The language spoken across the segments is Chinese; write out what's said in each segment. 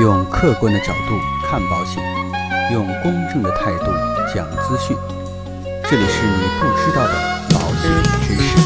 用客观的角度看保险，用公正的态度讲资讯。这里是你不知道的保险知识。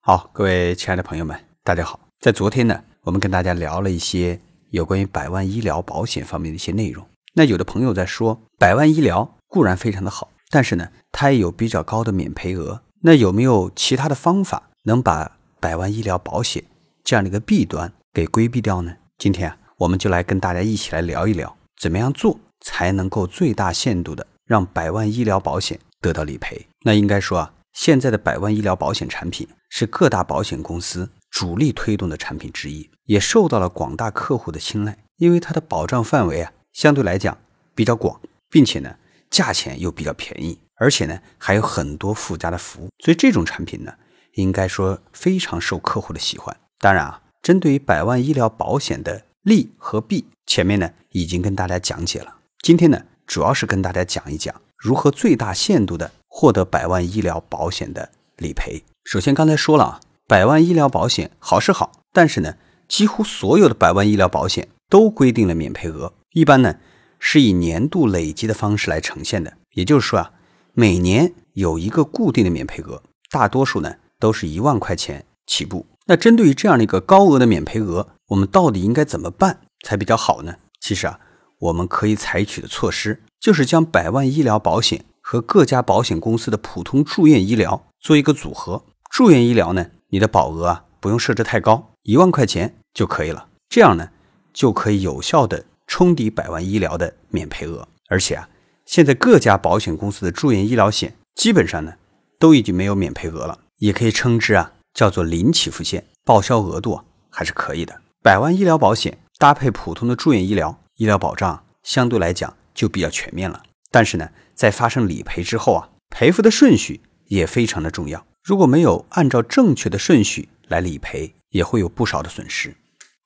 好，各位亲爱的朋友们，大家好。在昨天呢，我们跟大家聊了一些有关于百万医疗保险方面的一些内容。那有的朋友在说，百万医疗固然非常的好，但是呢，它也有比较高的免赔额。那有没有其他的方法能把百万医疗保险这样的一个弊端给规避掉呢？今天啊，我们就来跟大家一起来聊一聊，怎么样做才能够最大限度的让百万医疗保险得到理赔。那应该说啊，现在的百万医疗保险产品是各大保险公司主力推动的产品之一，也受到了广大客户的青睐，因为它的保障范围啊相对来讲比较广，并且呢价钱又比较便宜。而且呢，还有很多附加的服务，所以这种产品呢，应该说非常受客户的喜欢。当然啊，针对于百万医疗保险的利和弊，前面呢已经跟大家讲解了。今天呢，主要是跟大家讲一讲如何最大限度的获得百万医疗保险的理赔。首先，刚才说了啊，百万医疗保险好是好，但是呢，几乎所有的百万医疗保险都规定了免赔额，一般呢是以年度累积的方式来呈现的，也就是说啊。每年有一个固定的免赔额，大多数呢都是一万块钱起步。那针对于这样的一个高额的免赔额，我们到底应该怎么办才比较好呢？其实啊，我们可以采取的措施就是将百万医疗保险和各家保险公司的普通住院医疗做一个组合。住院医疗呢，你的保额啊不用设置太高，一万块钱就可以了。这样呢，就可以有效的冲抵百万医疗的免赔额，而且啊。现在各家保险公司的住院医疗险基本上呢都已经没有免赔额了，也可以称之啊叫做零起付线，报销额度啊还是可以的。百万医疗保险搭配普通的住院医疗，医疗保障相对来讲就比较全面了。但是呢，在发生理赔之后啊，赔付的顺序也非常的重要。如果没有按照正确的顺序来理赔，也会有不少的损失。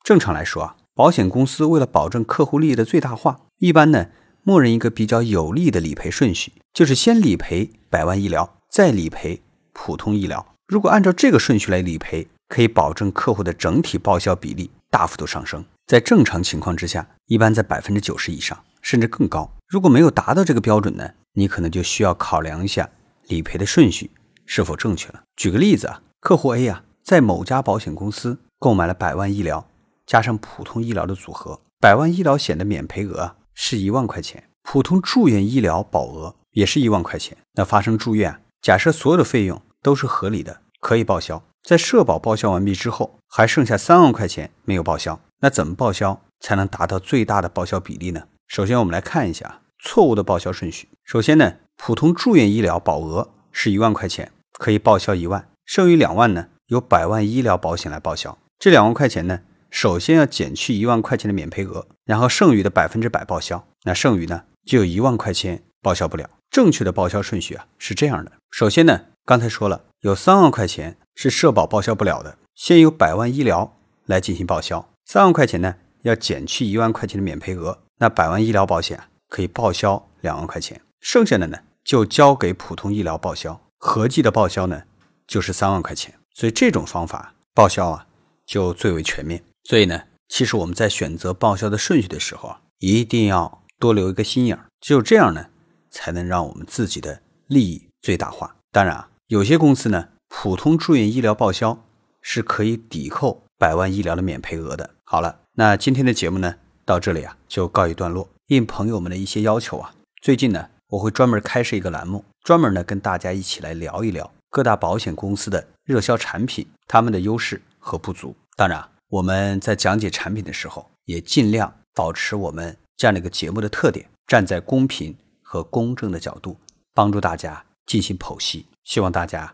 正常来说啊，保险公司为了保证客户利益的最大化，一般呢。默认一个比较有利的理赔顺序，就是先理赔百万医疗，再理赔普通医疗。如果按照这个顺序来理赔，可以保证客户的整体报销比例大幅度上升。在正常情况之下，一般在百分之九十以上，甚至更高。如果没有达到这个标准呢，你可能就需要考量一下理赔的顺序是否正确了。举个例子啊，客户 A 啊，在某家保险公司购买了百万医疗加上普通医疗的组合，百万医疗险的免赔额。是一万块钱，普通住院医疗保额也是一万块钱。那发生住院，假设所有的费用都是合理的，可以报销。在社保报销完毕之后，还剩下三万块钱没有报销，那怎么报销才能达到最大的报销比例呢？首先，我们来看一下错误的报销顺序。首先呢，普通住院医疗保额是一万块钱，可以报销一万，剩余两万呢，由百万医疗保险来报销。这两万块钱呢？首先要减去一万块钱的免赔额，然后剩余的百分之百报销。那剩余呢，就有一万块钱报销不了。正确的报销顺序啊是这样的：首先呢，刚才说了，有三万块钱是社保报销不了的，先由百万医疗来进行报销。三万块钱呢，要减去一万块钱的免赔额，那百万医疗保险可以报销两万块钱，剩下的呢就交给普通医疗报销，合计的报销呢就是三万块钱。所以这种方法报销啊就最为全面。所以呢，其实我们在选择报销的顺序的时候啊，一定要多留一个心眼儿，只有这样呢，才能让我们自己的利益最大化。当然啊，有些公司呢，普通住院医疗报销是可以抵扣百万医疗的免赔额的。好了，那今天的节目呢，到这里啊就告一段落。应朋友们的一些要求啊，最近呢，我会专门开设一个栏目，专门呢跟大家一起来聊一聊各大保险公司的热销产品，他们的优势和不足。当然。我们在讲解产品的时候，也尽量保持我们这样的一个节目的特点，站在公平和公正的角度，帮助大家进行剖析。希望大家